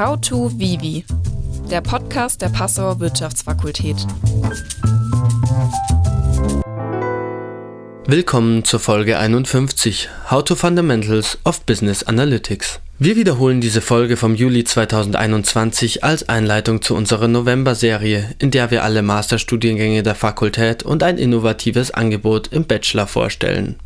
How to Vivi, der Podcast der Passauer Wirtschaftsfakultät. Willkommen zur Folge 51 How to Fundamentals of Business Analytics. Wir wiederholen diese Folge vom Juli 2021 als Einleitung zu unserer November-Serie, in der wir alle Masterstudiengänge der Fakultät und ein innovatives Angebot im Bachelor vorstellen.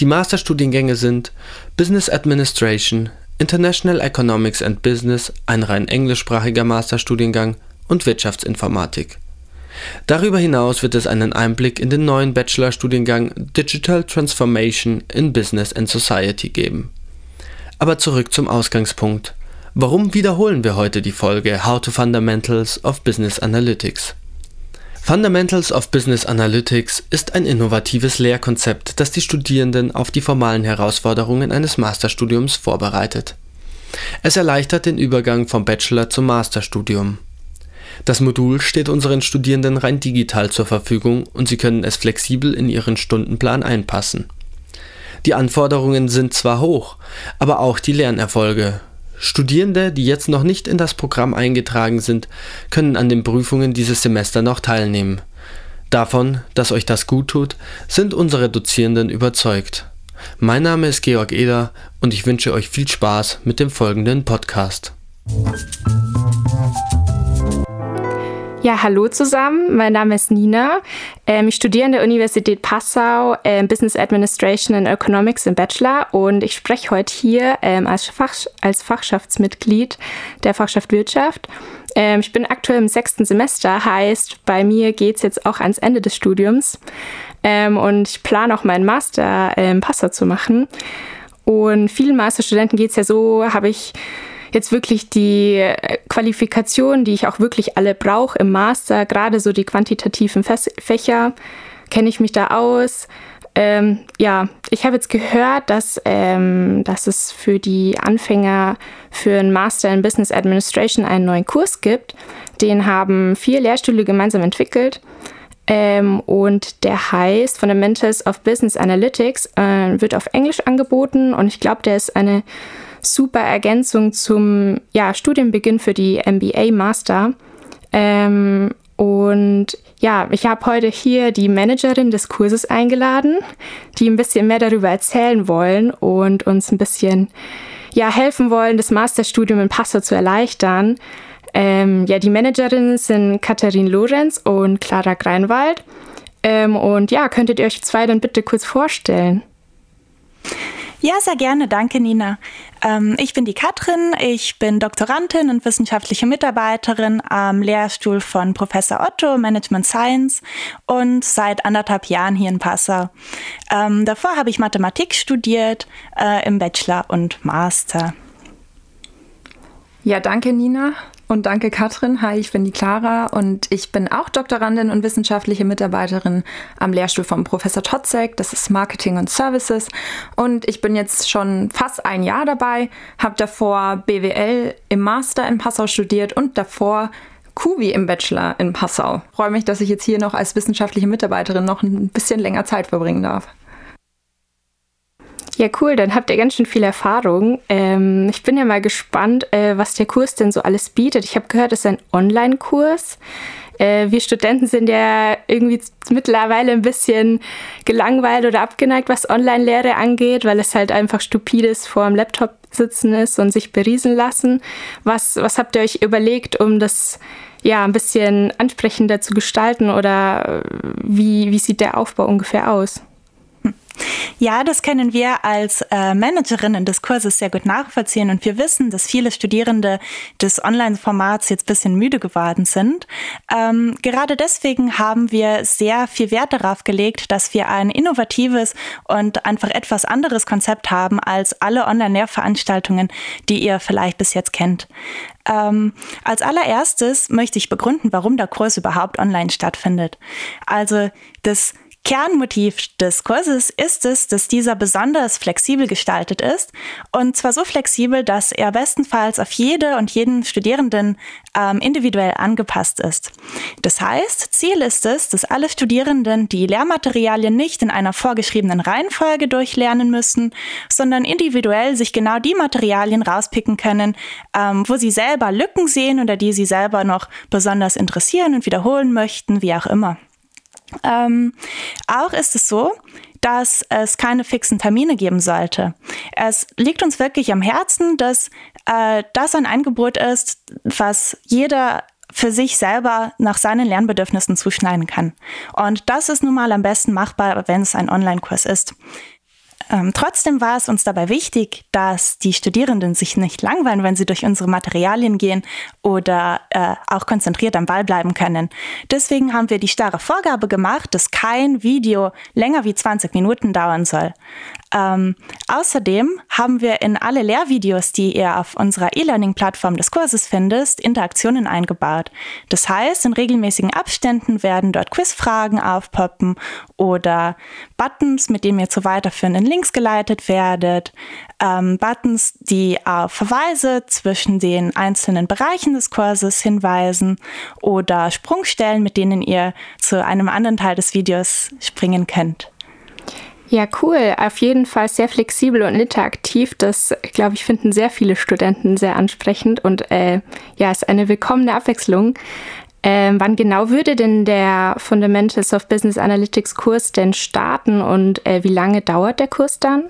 Die Masterstudiengänge sind Business Administration, International Economics and Business, ein rein englischsprachiger Masterstudiengang und Wirtschaftsinformatik. Darüber hinaus wird es einen Einblick in den neuen Bachelorstudiengang Digital Transformation in Business and Society geben. Aber zurück zum Ausgangspunkt. Warum wiederholen wir heute die Folge How to Fundamentals of Business Analytics? Fundamentals of Business Analytics ist ein innovatives Lehrkonzept, das die Studierenden auf die formalen Herausforderungen eines Masterstudiums vorbereitet. Es erleichtert den Übergang vom Bachelor zum Masterstudium. Das Modul steht unseren Studierenden rein digital zur Verfügung und sie können es flexibel in ihren Stundenplan einpassen. Die Anforderungen sind zwar hoch, aber auch die Lernerfolge, Studierende, die jetzt noch nicht in das Programm eingetragen sind, können an den Prüfungen dieses Semester noch teilnehmen. Davon, dass euch das gut tut, sind unsere Dozierenden überzeugt. Mein Name ist Georg Eder und ich wünsche euch viel Spaß mit dem folgenden Podcast. Ja, hallo zusammen. Mein Name ist Nina. Ähm, ich studiere an der Universität Passau ähm, Business Administration and Economics im Bachelor und ich spreche heute hier ähm, als, Fach, als Fachschaftsmitglied der Fachschaft Wirtschaft. Ähm, ich bin aktuell im sechsten Semester, heißt, bei mir geht es jetzt auch ans Ende des Studiums ähm, und ich plane auch meinen Master ähm, Passau zu machen. Und vielen Masterstudenten geht es ja so, habe ich jetzt wirklich die äh, Qualifikationen, die ich auch wirklich alle brauche im Master, gerade so die quantitativen Fächer, kenne ich mich da aus. Ähm, ja, ich habe jetzt gehört, dass, ähm, dass es für die Anfänger für einen Master in Business Administration einen neuen Kurs gibt. Den haben vier Lehrstühle gemeinsam entwickelt. Ähm, und der heißt Fundamentals of Business Analytics, äh, wird auf Englisch angeboten und ich glaube, der ist eine super Ergänzung zum ja, Studienbeginn für die MBA Master. Ähm, und ja, ich habe heute hier die Managerin des Kurses eingeladen, die ein bisschen mehr darüber erzählen wollen und uns ein bisschen ja, helfen wollen, das Masterstudium in Passau zu erleichtern. Ähm, ja, die Managerinnen sind Katharin Lorenz und Clara Greinwald. Ähm, und ja, könntet ihr euch zwei dann bitte kurz vorstellen? Ja, sehr gerne. Danke, Nina. Ähm, ich bin die Katrin. Ich bin Doktorandin und wissenschaftliche Mitarbeiterin am Lehrstuhl von Professor Otto, Management Science und seit anderthalb Jahren hier in Passau. Ähm, davor habe ich Mathematik studiert äh, im Bachelor und Master. Ja, danke, Nina. Und danke Katrin. Hi, ich bin die Clara und ich bin auch Doktorandin und wissenschaftliche Mitarbeiterin am Lehrstuhl von Professor Totzek. Das ist Marketing und Services. Und ich bin jetzt schon fast ein Jahr dabei, habe davor BWL im Master in Passau studiert und davor Kuvi im Bachelor in Passau. freue mich, dass ich jetzt hier noch als wissenschaftliche Mitarbeiterin noch ein bisschen länger Zeit verbringen darf. Ja, cool, dann habt ihr ganz schön viel Erfahrung. Ähm, ich bin ja mal gespannt, äh, was der Kurs denn so alles bietet. Ich habe gehört, es ist ein Online-Kurs. Äh, wir Studenten sind ja irgendwie mittlerweile ein bisschen gelangweilt oder abgeneigt, was Online-Lehre angeht, weil es halt einfach stupides vor dem Laptop sitzen ist und sich beriesen lassen. Was, was habt ihr euch überlegt, um das ja ein bisschen ansprechender zu gestalten oder äh, wie, wie sieht der Aufbau ungefähr aus? Ja, das können wir als äh, Managerinnen des Kurses sehr gut nachvollziehen und wir wissen, dass viele Studierende des Online-Formats jetzt bisschen müde geworden sind. Ähm, gerade deswegen haben wir sehr viel Wert darauf gelegt, dass wir ein innovatives und einfach etwas anderes Konzept haben als alle Online-Lehrveranstaltungen, die ihr vielleicht bis jetzt kennt. Ähm, als allererstes möchte ich begründen, warum der Kurs überhaupt online stattfindet. Also das Kernmotiv des Kurses ist es, dass dieser besonders flexibel gestaltet ist und zwar so flexibel, dass er bestenfalls auf jede und jeden Studierenden ähm, individuell angepasst ist. Das heißt, Ziel ist es, dass alle Studierenden die Lehrmaterialien nicht in einer vorgeschriebenen Reihenfolge durchlernen müssen, sondern individuell sich genau die Materialien rauspicken können, ähm, wo sie selber Lücken sehen oder die sie selber noch besonders interessieren und wiederholen möchten, wie auch immer. Ähm, auch ist es so, dass es keine fixen Termine geben sollte. Es liegt uns wirklich am Herzen, dass äh, das ein Angebot ist, was jeder für sich selber nach seinen Lernbedürfnissen zuschneiden kann. Und das ist nun mal am besten machbar, wenn es ein Online-Kurs ist. Ähm, trotzdem war es uns dabei wichtig, dass die Studierenden sich nicht langweilen, wenn sie durch unsere Materialien gehen oder äh, auch konzentriert am Ball bleiben können. Deswegen haben wir die starre Vorgabe gemacht, dass kein Video länger wie 20 Minuten dauern soll. Ähm, außerdem haben wir in alle Lehrvideos, die ihr auf unserer E-Learning-Plattform des Kurses findet, Interaktionen eingebaut. Das heißt, in regelmäßigen Abständen werden dort Quizfragen aufpoppen oder Buttons, mit denen ihr zu weiterführenden Links geleitet werdet, ähm, Buttons, die auf Verweise zwischen den einzelnen Bereichen des Kurses hinweisen oder Sprungstellen, mit denen ihr zu einem anderen Teil des Videos springen könnt. Ja, cool. Auf jeden Fall sehr flexibel und interaktiv. Das, glaube ich, finden sehr viele Studenten sehr ansprechend und äh, ja, ist eine willkommene Abwechslung. Ähm, wann genau würde denn der Fundamentals of Business Analytics Kurs denn starten und äh, wie lange dauert der Kurs dann?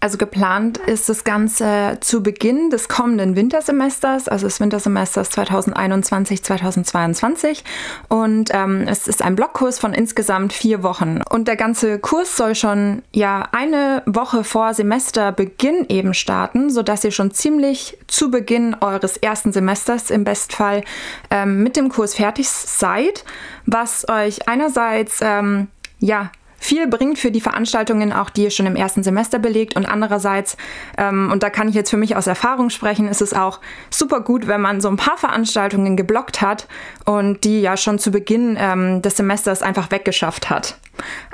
Also geplant ist das Ganze zu Beginn des kommenden Wintersemesters, also des Wintersemesters 2021-2022. Und ähm, es ist ein Blockkurs von insgesamt vier Wochen. Und der ganze Kurs soll schon ja eine Woche vor Semesterbeginn eben starten, sodass ihr schon ziemlich zu Beginn eures ersten Semesters im Bestfall ähm, mit dem Kurs fertig seid, was euch einerseits ähm, ja viel bringt für die Veranstaltungen, auch die ihr schon im ersten Semester belegt. Und andererseits, ähm, und da kann ich jetzt für mich aus Erfahrung sprechen, ist es auch super gut, wenn man so ein paar Veranstaltungen geblockt hat und die ja schon zu Beginn ähm, des Semesters einfach weggeschafft hat.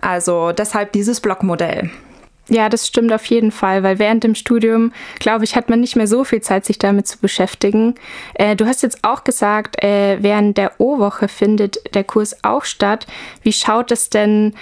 Also deshalb dieses Blockmodell. Ja, das stimmt auf jeden Fall, weil während dem Studium, glaube ich, hat man nicht mehr so viel Zeit, sich damit zu beschäftigen. Äh, du hast jetzt auch gesagt, äh, während der O-Woche findet der Kurs auch statt. Wie schaut es denn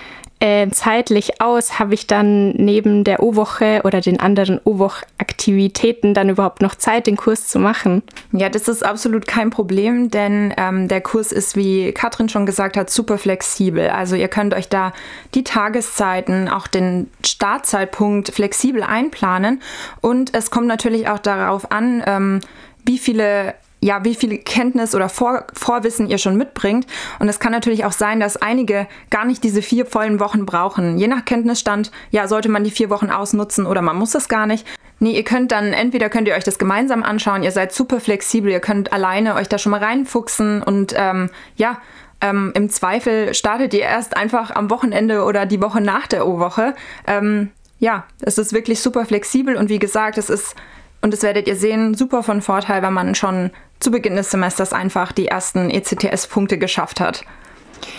äh, zeitlich aus? Habe ich dann neben der O-Woche oder den anderen O-Woch-Aktivitäten dann überhaupt noch Zeit, den Kurs zu machen? Ja, das ist absolut kein Problem, denn ähm, der Kurs ist, wie Katrin schon gesagt hat, super flexibel. Also ihr könnt euch da die Tageszeiten, auch den Startzeitpunkt flexibel einplanen. Und es kommt natürlich auch darauf an, ähm, wie viele ja, wie viel Kenntnis oder Vor Vorwissen ihr schon mitbringt. Und es kann natürlich auch sein, dass einige gar nicht diese vier vollen Wochen brauchen. Je nach Kenntnisstand, ja, sollte man die vier Wochen ausnutzen oder man muss es gar nicht. Nee, ihr könnt dann, entweder könnt ihr euch das gemeinsam anschauen, ihr seid super flexibel, ihr könnt alleine euch da schon mal reinfuchsen und ähm, ja, ähm, im Zweifel startet ihr erst einfach am Wochenende oder die Woche nach der O-Woche. Ähm, ja, es ist wirklich super flexibel und wie gesagt, es ist und das werdet ihr sehen, super von Vorteil, wenn man schon zu Beginn des Semesters einfach die ersten ECTS-Punkte geschafft hat.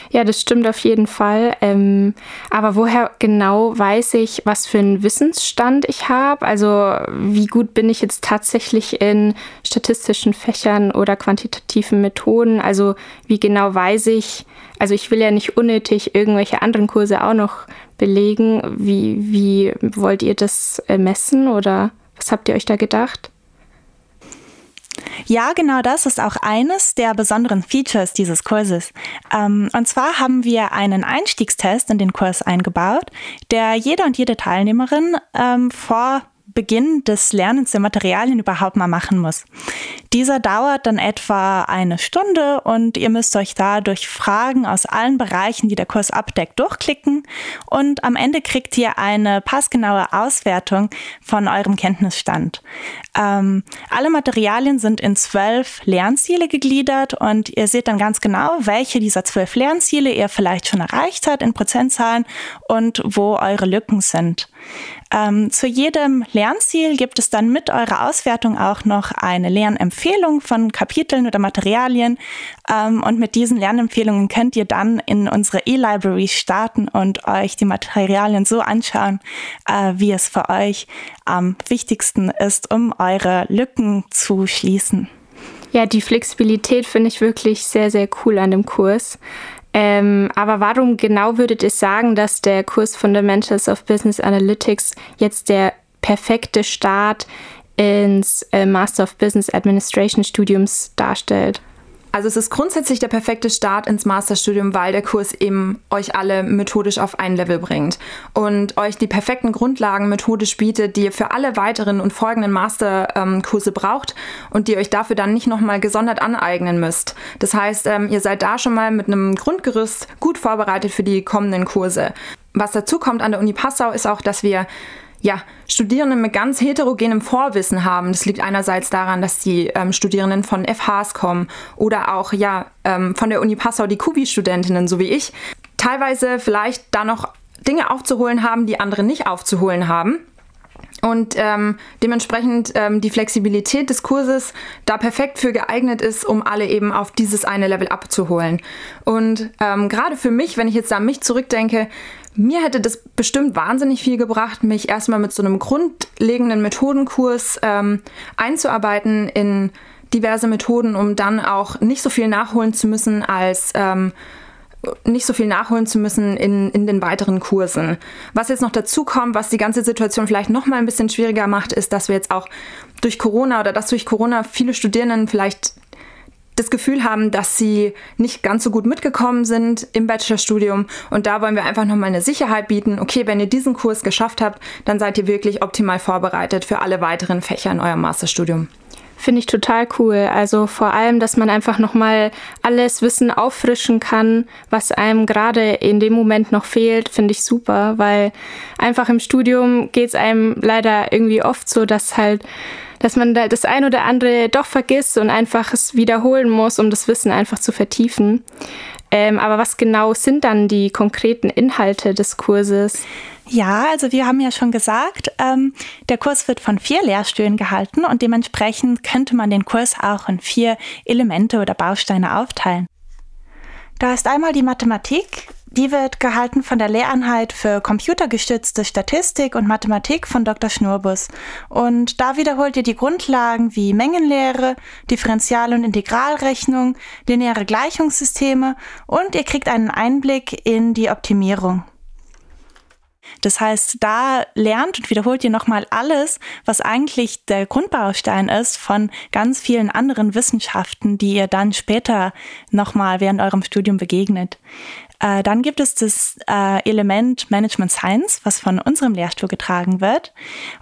Ja, das stimmt auf jeden Fall. Ähm, aber woher genau weiß ich, was für einen Wissensstand ich habe? Also wie gut bin ich jetzt tatsächlich in statistischen Fächern oder quantitativen Methoden? Also wie genau weiß ich, also ich will ja nicht unnötig irgendwelche anderen Kurse auch noch belegen. Wie, wie wollt ihr das äh, messen oder was habt ihr euch da gedacht? Ja, genau das ist auch eines der besonderen Features dieses Kurses. Ähm, und zwar haben wir einen Einstiegstest in den Kurs eingebaut, der jeder und jede Teilnehmerin ähm, vor Beginn des Lernens der Materialien überhaupt mal machen muss. Dieser dauert dann etwa eine Stunde und ihr müsst euch da durch Fragen aus allen Bereichen, die der Kurs abdeckt, durchklicken und am Ende kriegt ihr eine passgenaue Auswertung von eurem Kenntnisstand. Ähm, alle Materialien sind in zwölf Lernziele gegliedert und ihr seht dann ganz genau, welche dieser zwölf Lernziele ihr vielleicht schon erreicht habt in Prozentzahlen und wo eure Lücken sind. Ähm, zu jedem Lernziel gibt es dann mit eurer Auswertung auch noch eine Lernempfehlung Empfehlungen von Kapiteln oder Materialien. Ähm, und mit diesen Lernempfehlungen könnt ihr dann in unsere E-Library starten und euch die Materialien so anschauen, äh, wie es für euch am wichtigsten ist, um eure Lücken zu schließen. Ja, die Flexibilität finde ich wirklich sehr, sehr cool an dem Kurs. Ähm, aber warum genau würdet ihr sagen, dass der Kurs Fundamentals of Business Analytics jetzt der perfekte Start ins äh, Master of Business Administration Studiums darstellt? Also es ist grundsätzlich der perfekte Start ins Masterstudium, weil der Kurs eben euch alle methodisch auf ein Level bringt und euch die perfekten Grundlagen methodisch bietet, die ihr für alle weiteren und folgenden Masterkurse ähm, braucht und die ihr euch dafür dann nicht nochmal gesondert aneignen müsst. Das heißt, ähm, ihr seid da schon mal mit einem Grundgerüst gut vorbereitet für die kommenden Kurse. Was dazu kommt an der Uni Passau ist auch, dass wir ja, Studierende mit ganz heterogenem Vorwissen haben. Das liegt einerseits daran, dass die ähm, Studierenden von FHs kommen oder auch ja ähm, von der Uni Passau die Kubi-Studentinnen, so wie ich, teilweise vielleicht da noch Dinge aufzuholen haben, die andere nicht aufzuholen haben. Und ähm, dementsprechend ähm, die Flexibilität des Kurses da perfekt für geeignet ist, um alle eben auf dieses eine Level abzuholen. Und ähm, gerade für mich, wenn ich jetzt an mich zurückdenke, mir hätte das bestimmt wahnsinnig viel gebracht, mich erstmal mit so einem grundlegenden Methodenkurs ähm, einzuarbeiten in diverse Methoden, um dann auch nicht so viel nachholen zu müssen als ähm, nicht so viel nachholen zu müssen in, in den weiteren Kursen. Was jetzt noch dazu kommt, was die ganze Situation vielleicht noch mal ein bisschen schwieriger macht, ist, dass wir jetzt auch durch Corona oder dass durch Corona viele Studierenden vielleicht das Gefühl haben, dass sie nicht ganz so gut mitgekommen sind im Bachelorstudium. Und da wollen wir einfach nochmal eine Sicherheit bieten. Okay, wenn ihr diesen Kurs geschafft habt, dann seid ihr wirklich optimal vorbereitet für alle weiteren Fächer in eurem Masterstudium. Finde ich total cool. Also vor allem, dass man einfach nochmal alles Wissen auffrischen kann, was einem gerade in dem Moment noch fehlt, finde ich super, weil einfach im Studium geht es einem leider irgendwie oft so, dass halt dass man da das ein oder andere doch vergisst und einfach es wiederholen muss, um das Wissen einfach zu vertiefen. Ähm, aber was genau sind dann die konkreten Inhalte des Kurses? Ja, also wir haben ja schon gesagt, ähm, der Kurs wird von vier Lehrstühlen gehalten und dementsprechend könnte man den Kurs auch in vier Elemente oder Bausteine aufteilen. Da ist einmal die Mathematik, die wird gehalten von der Lehreinheit für computergestützte Statistik und Mathematik von Dr. Schnurbus. Und da wiederholt ihr die Grundlagen wie Mengenlehre, Differential- und Integralrechnung, lineare Gleichungssysteme und ihr kriegt einen Einblick in die Optimierung. Das heißt, da lernt und wiederholt ihr nochmal alles, was eigentlich der Grundbaustein ist von ganz vielen anderen Wissenschaften, die ihr dann später nochmal während eurem Studium begegnet. Äh, dann gibt es das äh, Element Management Science, was von unserem Lehrstuhl getragen wird.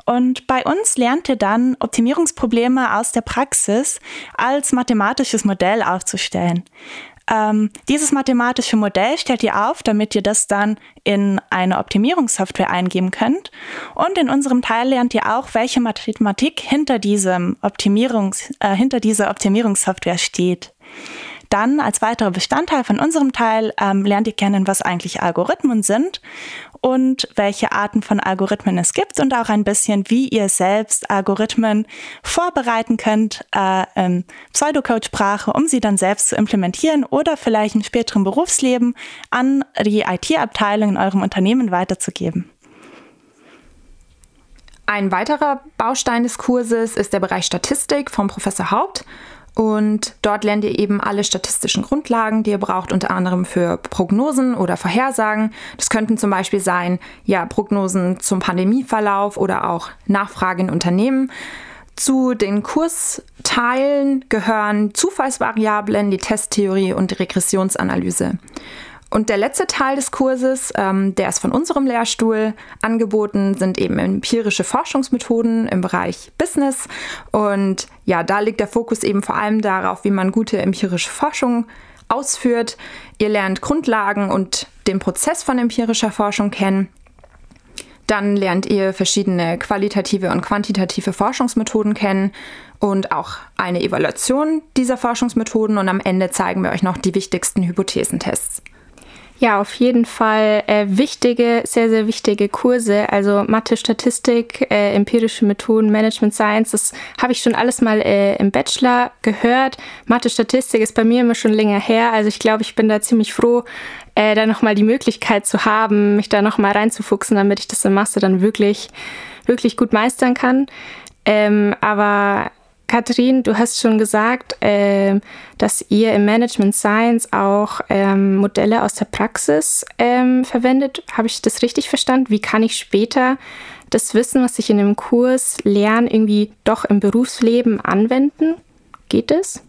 Und bei uns lernt ihr dann Optimierungsprobleme aus der Praxis als mathematisches Modell aufzustellen. Ähm, dieses mathematische Modell stellt ihr auf, damit ihr das dann in eine Optimierungssoftware eingeben könnt. Und in unserem Teil lernt ihr auch, welche Mathematik hinter diesem Optimierungs, äh, hinter dieser Optimierungssoftware steht. Dann als weiterer Bestandteil von unserem Teil ähm, lernt ihr kennen, was eigentlich Algorithmen sind und welche Arten von Algorithmen es gibt und auch ein bisschen, wie ihr selbst Algorithmen vorbereiten könnt äh, in Pseudocode-Sprache, um sie dann selbst zu implementieren oder vielleicht im späteren Berufsleben an die IT-Abteilung in eurem Unternehmen weiterzugeben. Ein weiterer Baustein des Kurses ist der Bereich Statistik vom Professor Haupt. Und dort lernt ihr eben alle statistischen Grundlagen, die ihr braucht, unter anderem für Prognosen oder Vorhersagen. Das könnten zum Beispiel sein, ja, Prognosen zum Pandemieverlauf oder auch Nachfrage in Unternehmen. Zu den Kursteilen gehören Zufallsvariablen, die Testtheorie und die Regressionsanalyse. Und der letzte Teil des Kurses, ähm, der ist von unserem Lehrstuhl angeboten, sind eben empirische Forschungsmethoden im Bereich Business. Und ja, da liegt der Fokus eben vor allem darauf, wie man gute empirische Forschung ausführt. Ihr lernt Grundlagen und den Prozess von empirischer Forschung kennen. Dann lernt ihr verschiedene qualitative und quantitative Forschungsmethoden kennen und auch eine Evaluation dieser Forschungsmethoden und am Ende zeigen wir euch noch die wichtigsten Hypothesentests. Ja, auf jeden Fall äh, wichtige, sehr, sehr wichtige Kurse. Also Mathe, Statistik, äh, empirische Methoden, Management Science, das habe ich schon alles mal äh, im Bachelor gehört. Mathe, Statistik ist bei mir immer schon länger her. Also ich glaube, ich bin da ziemlich froh, äh, da nochmal die Möglichkeit zu haben, mich da nochmal reinzufuchsen, damit ich das im Master dann wirklich, wirklich gut meistern kann. Ähm, aber Katrin, du hast schon gesagt, äh, dass ihr im Management Science auch ähm, Modelle aus der Praxis ähm, verwendet. Habe ich das richtig verstanden? Wie kann ich später das Wissen, was ich in dem Kurs lerne, irgendwie doch im Berufsleben anwenden? Geht es?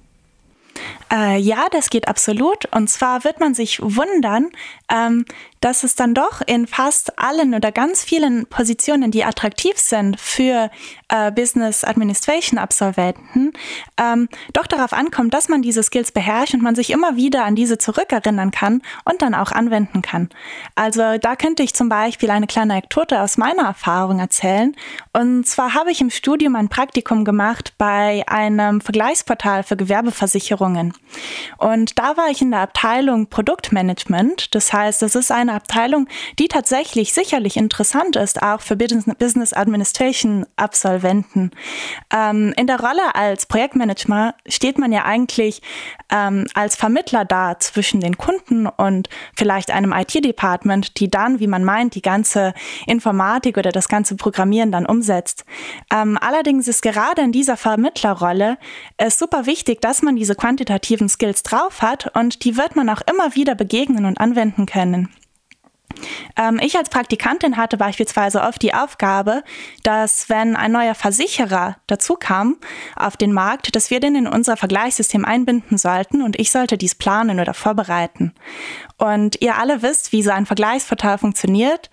Äh, ja, das geht absolut. Und zwar wird man sich wundern, ähm, dass es dann doch in fast allen oder ganz vielen Positionen, die attraktiv sind für äh, Business Administration Absolventen, ähm, doch darauf ankommt, dass man diese Skills beherrscht und man sich immer wieder an diese zurückerinnern kann und dann auch anwenden kann. Also da könnte ich zum Beispiel eine kleine Anekdote aus meiner Erfahrung erzählen. Und zwar habe ich im Studium ein Praktikum gemacht bei einem Vergleichsportal für Gewerbeversicherungen. Und da war ich in der Abteilung Produktmanagement. Das heißt, das ist eine Abteilung, die tatsächlich sicherlich interessant ist, auch für Business Administration Absolventen. Ähm, in der Rolle als Projektmanager steht man ja eigentlich ähm, als Vermittler da zwischen den Kunden und vielleicht einem IT-Department, die dann, wie man meint, die ganze Informatik oder das ganze Programmieren dann umsetzt. Ähm, allerdings ist gerade in dieser Vermittlerrolle es super wichtig, dass man diese quantitativen Skills drauf hat und die wird man auch immer wieder begegnen und anwenden können. Ähm, ich als Praktikantin hatte beispielsweise oft die Aufgabe, dass wenn ein neuer Versicherer dazu kam auf den Markt, dass wir den in unser Vergleichssystem einbinden sollten und ich sollte dies planen oder vorbereiten. Und ihr alle wisst, wie so ein Vergleichsportal funktioniert.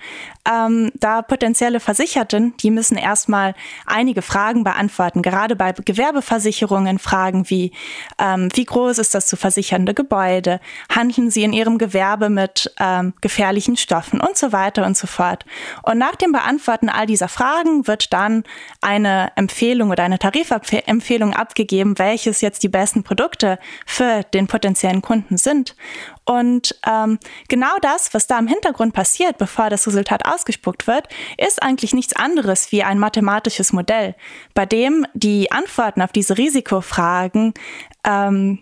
Ähm, da potenzielle Versicherten, die müssen erstmal einige Fragen beantworten, gerade bei Gewerbeversicherungen Fragen wie, ähm, wie groß ist das zu versichernde Gebäude? Handeln sie in ihrem Gewerbe mit ähm, gefährlichen Stoffen und so weiter und so fort. Und nach dem Beantworten all dieser Fragen wird dann eine Empfehlung oder eine Tarifempfehlung abgegeben, welches jetzt die besten Produkte für den potenziellen Kunden sind. Und ähm, genau das, was da im Hintergrund passiert, bevor das Resultat ausgespuckt wird, ist eigentlich nichts anderes wie ein mathematisches Modell, bei dem die Antworten auf diese Risikofragen ähm,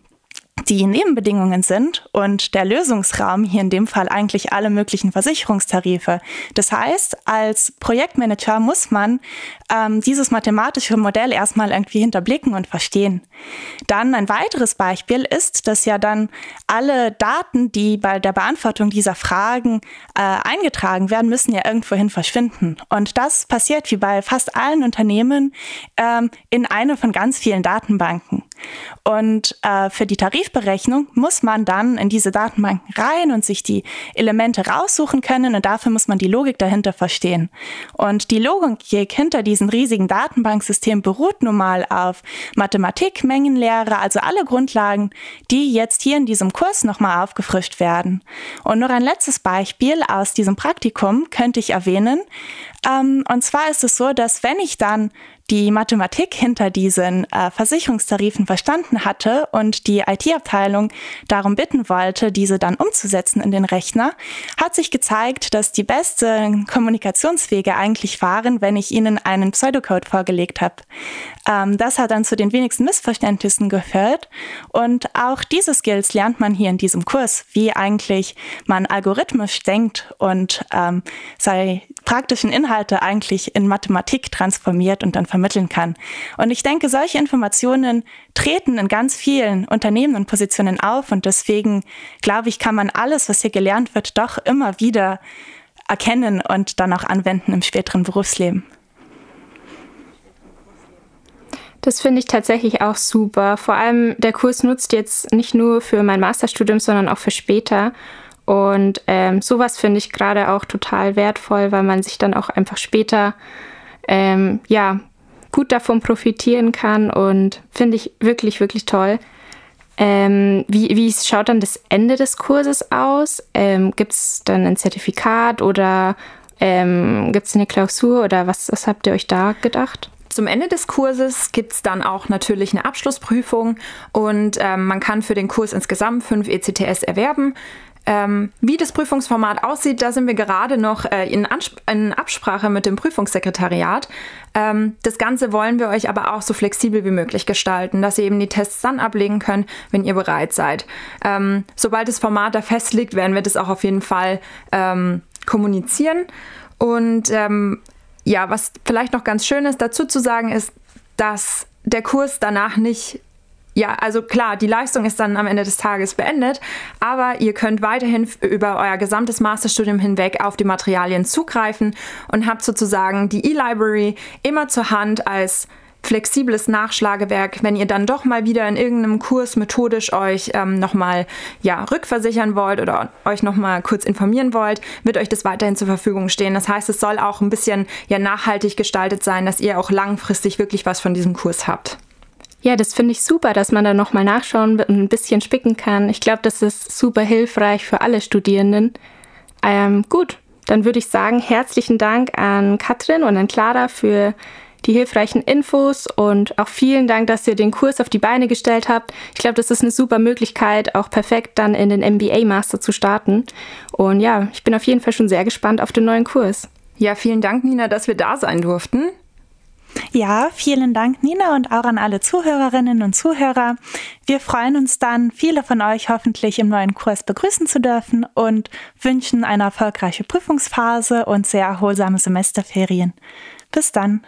die Nebenbedingungen sind und der Lösungsraum hier in dem Fall eigentlich alle möglichen Versicherungstarife. Das heißt, als Projektmanager muss man ähm, dieses mathematische Modell erstmal irgendwie hinterblicken und verstehen. Dann ein weiteres Beispiel ist, dass ja dann alle Daten, die bei der Beantwortung dieser Fragen äh, eingetragen werden, müssen ja irgendwohin verschwinden. Und das passiert wie bei fast allen Unternehmen ähm, in einer von ganz vielen Datenbanken. Und äh, für die Tarifberechnung muss man dann in diese Datenbanken rein und sich die Elemente raussuchen können und dafür muss man die Logik dahinter verstehen. Und die Logik hinter diesem riesigen Datenbanksystem beruht nun mal auf Mathematik, Mengenlehre, also alle Grundlagen, die jetzt hier in diesem Kurs nochmal aufgefrischt werden. Und noch ein letztes Beispiel aus diesem Praktikum könnte ich erwähnen. Ähm, und zwar ist es so, dass wenn ich dann die Mathematik hinter diesen äh, Versicherungstarifen verstanden hatte und die IT-Abteilung darum bitten wollte, diese dann umzusetzen in den Rechner, hat sich gezeigt, dass die besten Kommunikationswege eigentlich waren, wenn ich ihnen einen Pseudocode vorgelegt habe. Ähm, das hat dann zu den wenigsten Missverständnissen geführt und auch diese Skills lernt man hier in diesem Kurs, wie eigentlich man algorithmisch denkt und ähm, sei praktischen Inhalte eigentlich in Mathematik transformiert und dann vermitteln kann. Und ich denke, solche Informationen treten in ganz vielen Unternehmen und Positionen auf und deswegen glaube ich, kann man alles, was hier gelernt wird, doch immer wieder erkennen und dann auch anwenden im späteren Berufsleben. Das finde ich tatsächlich auch super. Vor allem der Kurs nutzt jetzt nicht nur für mein Masterstudium, sondern auch für später. Und ähm, sowas finde ich gerade auch total wertvoll, weil man sich dann auch einfach später ähm, ja gut davon profitieren kann und finde ich wirklich, wirklich toll. Ähm, wie, wie schaut dann das Ende des Kurses aus? Ähm, gibt es dann ein Zertifikat oder ähm, gibt es eine Klausur oder was, was habt ihr euch da gedacht? Zum Ende des Kurses gibt es dann auch natürlich eine Abschlussprüfung und ähm, man kann für den Kurs insgesamt fünf ECTS erwerben. Ähm, wie das Prüfungsformat aussieht, da sind wir gerade noch äh, in, in, Absprache mit dem Prüfungssekretariat. Ähm, das Ganze wollen wir euch aber auch so flexibel wie möglich gestalten, dass ihr eben die Tests dann ablegen könnt, wenn ihr bereit seid. Ähm, sobald das Format da festliegt, werden wir das auch auf jeden Fall ähm, kommunizieren. Und ähm, ja, was vielleicht noch ganz schön ist dazu zu sagen, ist, dass der Kurs danach nicht ja, also klar, die Leistung ist dann am Ende des Tages beendet, aber ihr könnt weiterhin über euer gesamtes Masterstudium hinweg auf die Materialien zugreifen und habt sozusagen die E-Library immer zur Hand als flexibles Nachschlagewerk, wenn ihr dann doch mal wieder in irgendeinem Kurs methodisch euch ähm, nochmal ja, rückversichern wollt oder euch nochmal kurz informieren wollt, wird euch das weiterhin zur Verfügung stehen. Das heißt, es soll auch ein bisschen ja, nachhaltig gestaltet sein, dass ihr auch langfristig wirklich was von diesem Kurs habt. Ja, das finde ich super, dass man da nochmal nachschauen und ein bisschen spicken kann. Ich glaube, das ist super hilfreich für alle Studierenden. Ähm, gut, dann würde ich sagen, herzlichen Dank an Katrin und an Clara für die hilfreichen Infos und auch vielen Dank, dass ihr den Kurs auf die Beine gestellt habt. Ich glaube, das ist eine super Möglichkeit, auch perfekt dann in den MBA Master zu starten. Und ja, ich bin auf jeden Fall schon sehr gespannt auf den neuen Kurs. Ja, vielen Dank, Nina, dass wir da sein durften. Ja, vielen Dank, Nina, und auch an alle Zuhörerinnen und Zuhörer. Wir freuen uns dann, viele von euch hoffentlich im neuen Kurs begrüßen zu dürfen und wünschen eine erfolgreiche Prüfungsphase und sehr erholsame Semesterferien. Bis dann.